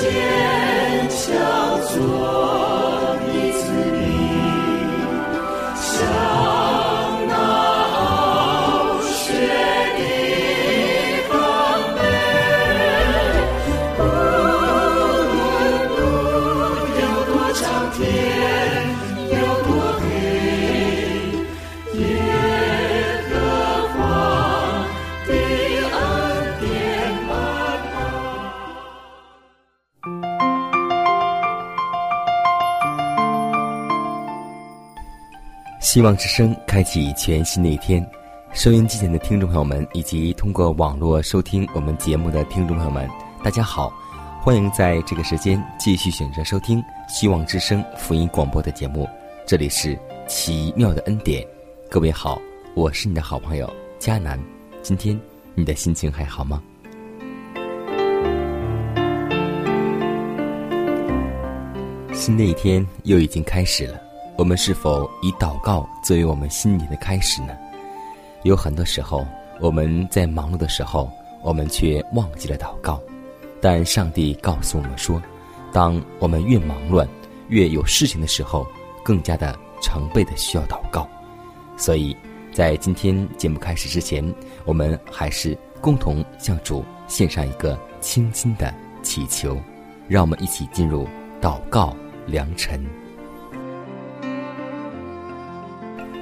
cheer. 希望之声开启全新的一天，收音机前的听众朋友们，以及通过网络收听我们节目的听众朋友们，大家好，欢迎在这个时间继续选择收听希望之声福音广播的节目。这里是奇妙的恩典，各位好，我是你的好朋友佳南。今天你的心情还好吗？新的一天又已经开始了。我们是否以祷告作为我们新年的开始呢？有很多时候，我们在忙碌的时候，我们却忘记了祷告。但上帝告诉我们说，当我们越忙乱、越有事情的时候，更加的成倍的需要祷告。所以在今天节目开始之前，我们还是共同向主献上一个轻轻的祈求，让我们一起进入祷告良辰。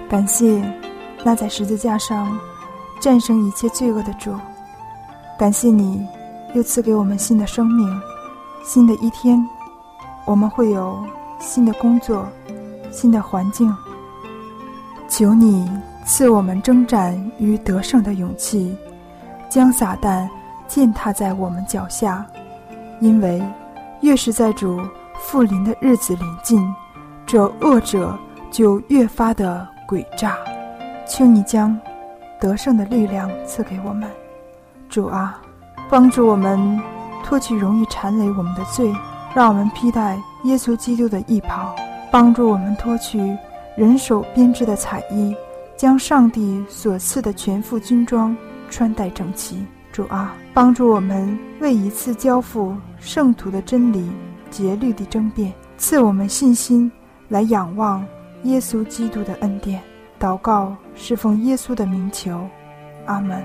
感谢那在十字架上战胜一切罪恶的主，感谢你又赐给我们新的生命，新的一天，我们会有新的工作，新的环境。求你赐我们征战与得胜的勇气，将撒旦践踏在我们脚下，因为越是在主复临的日子临近，这恶者就越发的。诡诈，求你将得胜的力量赐给我们，主啊，帮助我们脱去容易缠累我们的罪，让我们披戴耶稣基督的义袍，帮助我们脱去人手编织的彩衣，将上帝所赐的全副军装穿戴整齐。主啊，帮助我们为一次交付圣徒的真理竭力的争辩，赐我们信心来仰望。耶稣基督的恩典，祷告是奉耶稣的名求，阿门。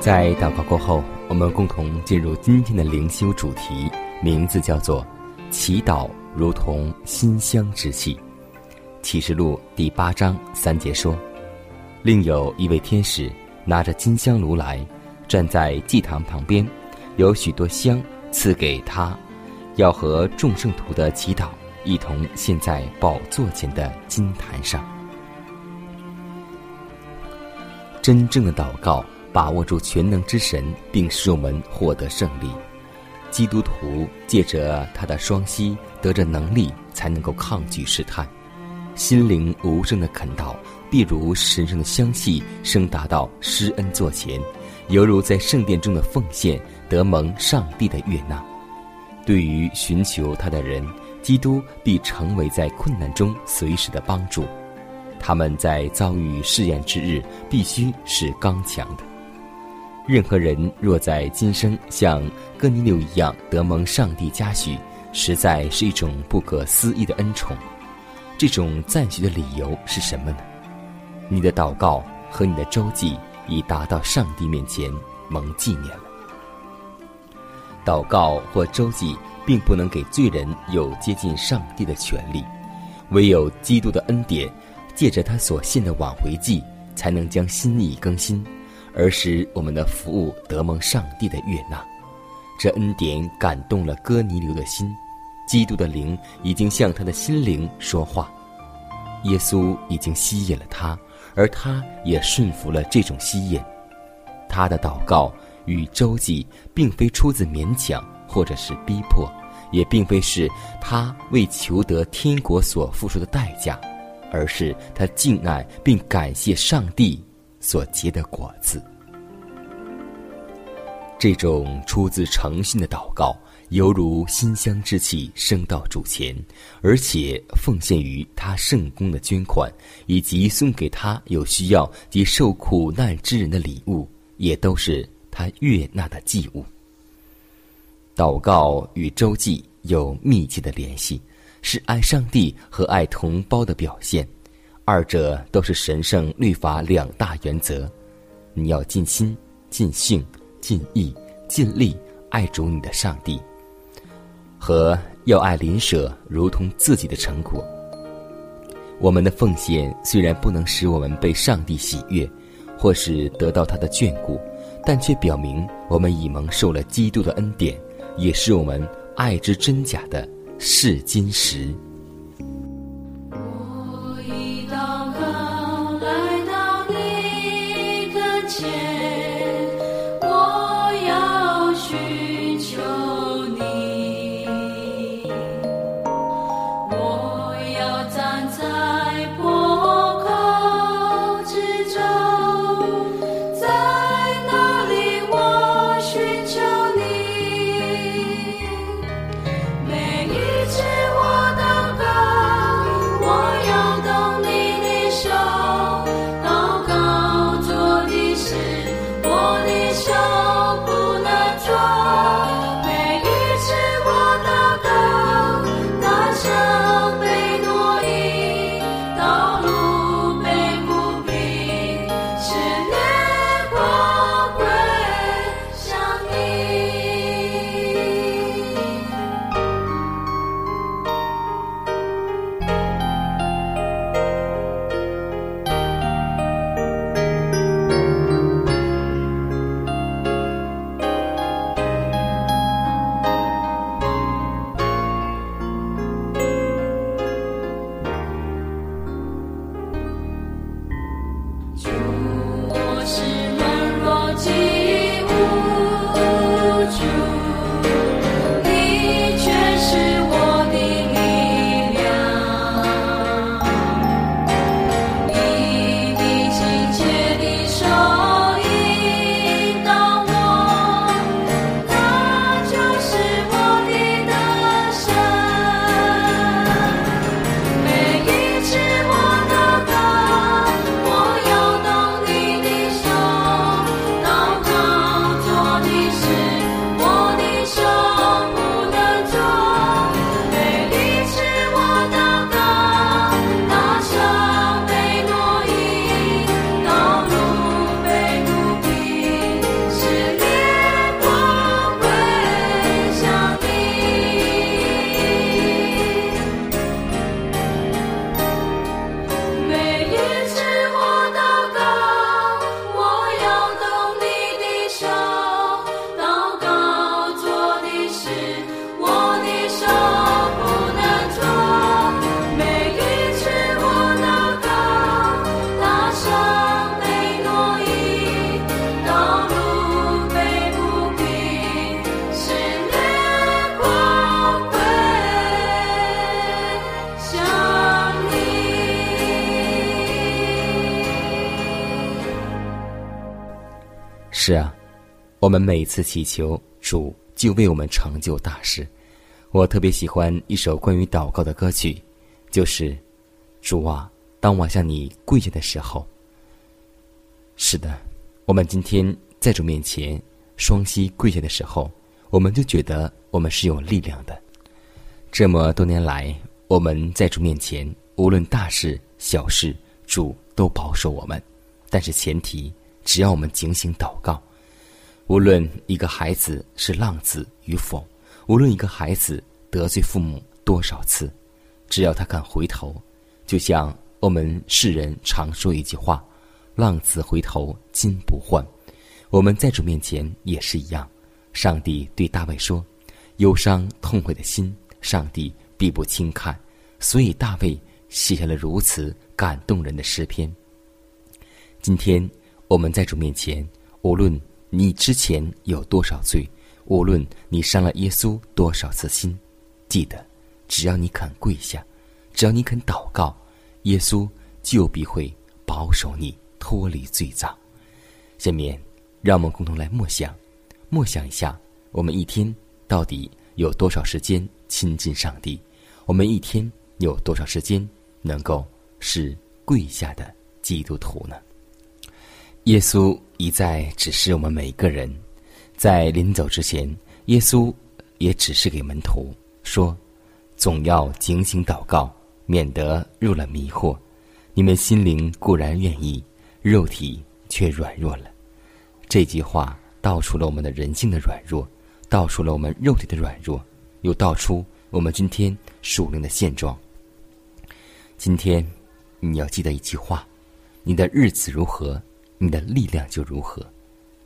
在祷告过后，我们共同进入今天的灵修主题，名字叫做“祈祷如同馨香之气”。启示录第八章三节说：“另有一位天使拿着金香炉来，站在祭坛旁边。”有许多香赐给他，要和众圣徒的祈祷一同献在宝座前的金坛上。真正的祷告，把握住全能之神，并使我们获得胜利。基督徒借着他的双膝得着能力，才能够抗拒试探。心灵无声的恳祷，必如神圣的香气升达到施恩座前，犹如在圣殿中的奉献。得蒙上帝的悦纳，对于寻求他的人，基督必成为在困难中随时的帮助。他们在遭遇试验之日，必须是刚强的。任何人若在今生像哥尼流一样得蒙上帝嘉许，实在是一种不可思议的恩宠。这种赞许的理由是什么呢？你的祷告和你的周记已达到上帝面前，蒙纪念了。祷告或周记，并不能给罪人有接近上帝的权利，唯有基督的恩典，借着他所信的挽回祭，才能将心意更新，而使我们的服务得蒙上帝的悦纳。这恩典感动了哥尼流的心，基督的灵已经向他的心灵说话，耶稣已经吸引了他，而他也顺服了这种吸引。他的祷告与周记，并非出自勉强或者是逼迫。也并非是他为求得天国所付出的代价，而是他敬爱并感谢上帝所结的果子。这种出自诚心的祷告，犹如馨香之气升到主前，而且奉献于他圣公的捐款，以及送给他有需要及受苦难之人的礼物，也都是他悦纳的祭物。祷告与周记有密切的联系，是爱上帝和爱同胞的表现，二者都是神圣律法两大原则。你要尽心、尽性、尽意、尽力爱主你的上帝，和要爱邻舍如同自己的成果。我们的奉献虽然不能使我们被上帝喜悦，或是得到他的眷顾，但却表明我们已蒙受了基督的恩典。也是我们爱之真假的试金石。是啊，我们每次祈求主就为我们成就大事。我特别喜欢一首关于祷告的歌曲，就是“主啊，当我向你跪下的时候。”是的，我们今天在主面前双膝跪下的时候，我们就觉得我们是有力量的。这么多年来，我们在主面前，无论大事小事，主都保守我们。但是前提。只要我们警醒祷告，无论一个孩子是浪子与否，无论一个孩子得罪父母多少次，只要他敢回头，就像我们世人常说一句话：“浪子回头金不换。”我们在主面前也是一样。上帝对大卫说：“忧伤痛悔的心，上帝必不轻看。”所以大卫写下了如此感动人的诗篇。今天我们在主面前，无论你之前有多少罪，无论你伤了耶稣多少次心，记得，只要你肯跪下，只要你肯祷告，耶稣就必会保守你脱离罪障。下面，让我们共同来默想，默想一下，我们一天到底有多少时间亲近上帝？我们一天有多少时间能够是跪下的基督徒呢？耶稣一再指示我们每一个人，在临走之前，耶稣也指示给门徒说：“总要警醒祷告，免得入了迷惑。你们心灵固然愿意，肉体却软弱了。”这句话道出了我们的人性的软弱，道出了我们肉体的软弱，又道出我们今天属灵的现状。今天你要记得一句话：你的日子如何，你的力量就如何；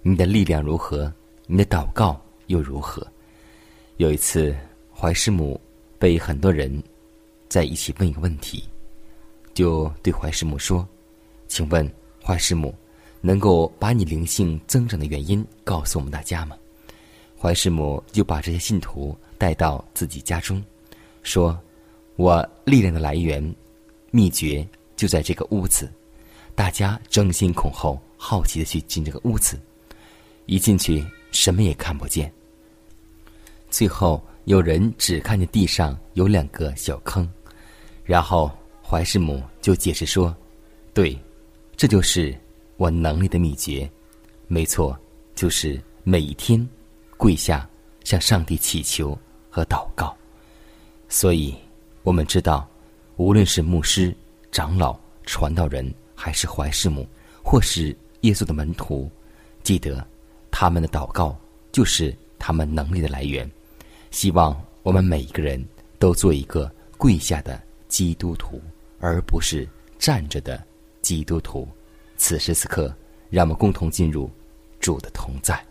你的力量如何，你的祷告又如何。有一次，怀师母被很多人在一起问一个问题，就对怀师母说：“请问怀师母。”能够把你灵性增长的原因告诉我们大家吗？怀师母就把这些信徒带到自己家中，说：“我力量的来源、秘诀就在这个屋子。”大家争先恐后、好奇的去进这个屋子，一进去什么也看不见。最后有人只看见地上有两个小坑，然后怀师母就解释说：“对，这就是。”我能力的秘诀，没错，就是每一天跪下向上帝祈求和祷告。所以，我们知道，无论是牧师、长老、传道人，还是怀世母，或是耶稣的门徒，记得他们的祷告就是他们能力的来源。希望我们每一个人都做一个跪下的基督徒，而不是站着的基督徒。此时此刻，让我们共同进入主的同在。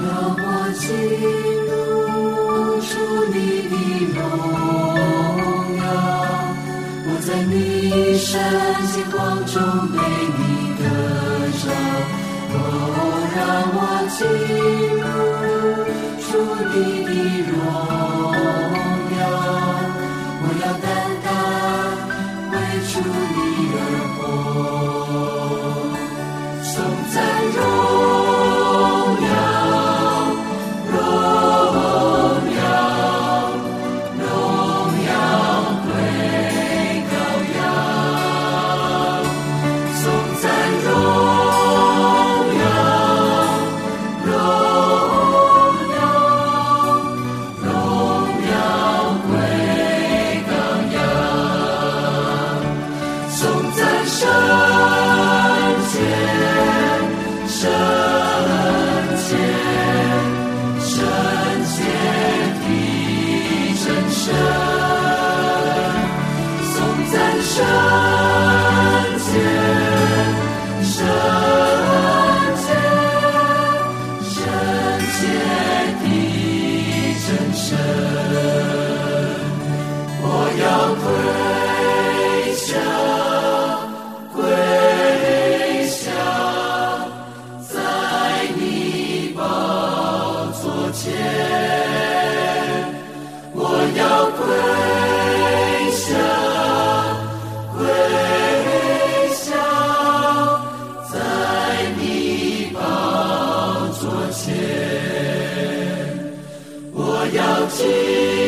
让我进入主你的荣耀，我在你圣光中被你得着，哦，让我进入主你的荣。shine. ti.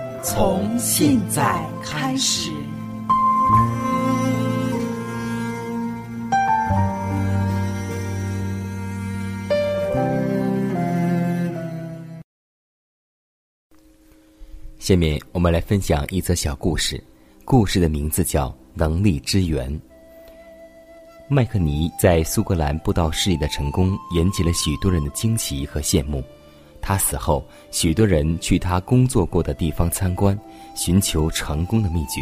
从现在开始。下面我们来分享一则小故事，故事的名字叫《能力之源》。麦克尼在苏格兰布道事业的成功，引起了许多人的惊奇和羡慕。他死后，许多人去他工作过的地方参观，寻求成功的秘诀。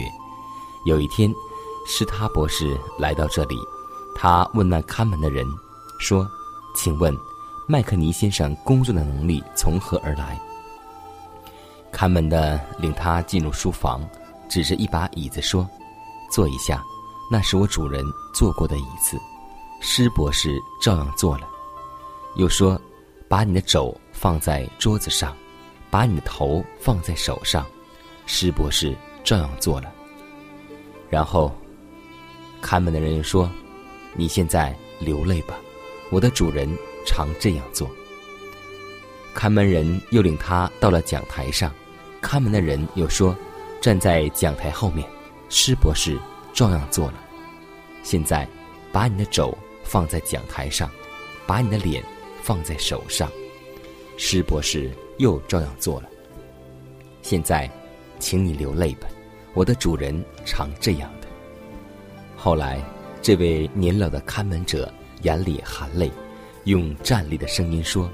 有一天，施塔博士来到这里，他问那看门的人说：“请问，麦克尼先生工作的能力从何而来？”看门的领他进入书房，指着一把椅子说：“坐一下，那是我主人坐过的椅子。”施博士照样坐了，又说：“把你的肘。”放在桌子上，把你的头放在手上，施博士照样做了。然后，看门的人说：“你现在流泪吧，我的主人常这样做。”看门人又领他到了讲台上，看门的人又说：“站在讲台后面。”施博士照样做了。现在，把你的肘放在讲台上，把你的脸放在手上。施博士又照样做了。现在，请你流泪吧，我的主人常这样的。后来，这位年老的看门者眼里含泪，用站立的声音说：“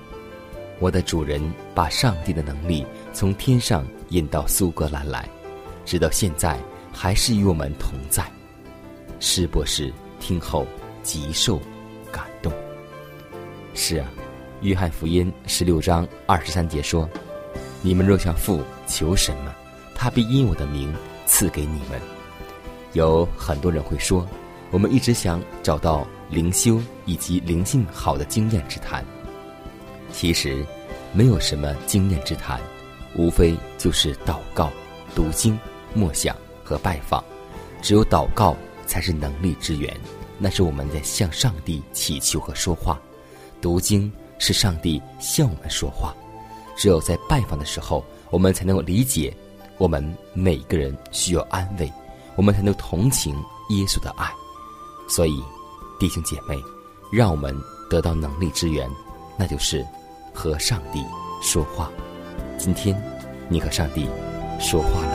我的主人把上帝的能力从天上引到苏格兰来，直到现在还是与我们同在。”施博士听后极受感动。是啊，《约翰福音》十六章二十三节说：“你们若向父求什么，他必因我的名赐给你们。”有很多人会说，我们一直想找到灵修以及灵性好的经验之谈。其实，没有什么经验之谈，无非就是祷告、读经、默想和拜访。只有祷告才是能力之源，那是我们在向上帝祈求和说话；读经是上帝向我们说话。只有在拜访的时候，我们才能够理解，我们每个人需要安慰。我们才能同情耶稣的爱，所以，弟兄姐妹，让我们得到能力之源，那就是和上帝说话。今天，你和上帝说话了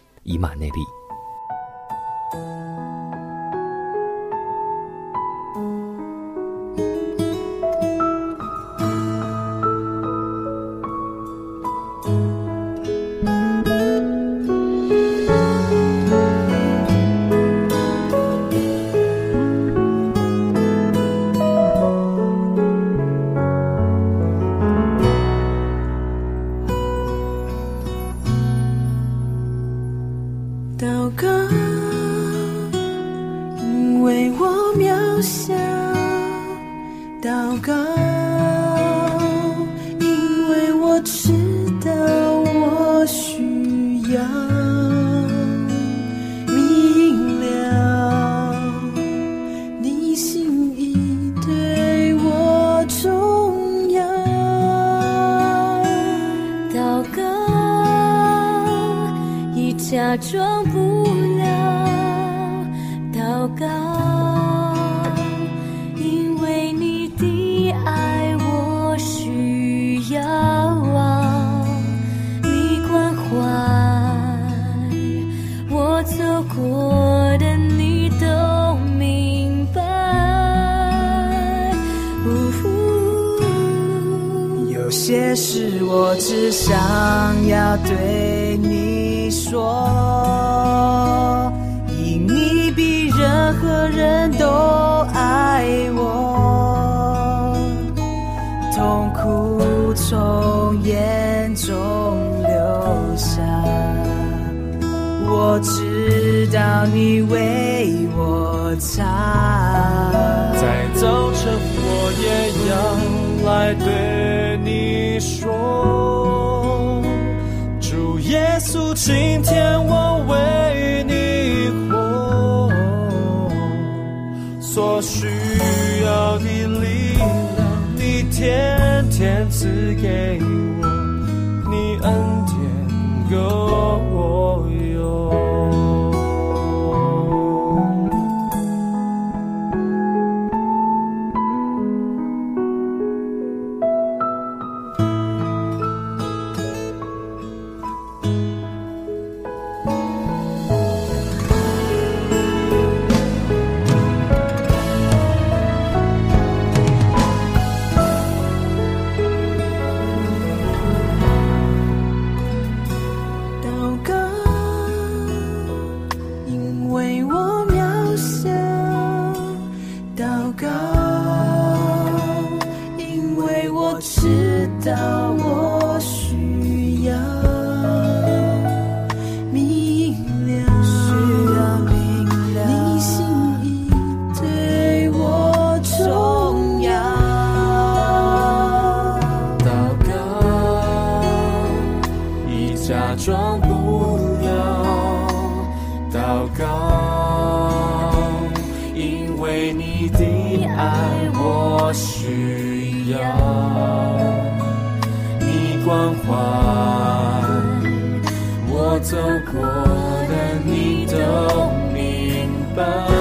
今ネビ。从眼中流下，我。知道你为我擦，在早晨我也要来对你说，主耶稣，今天我为赐给我，你恩典够。要你关怀我走过的你都明白。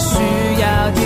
需要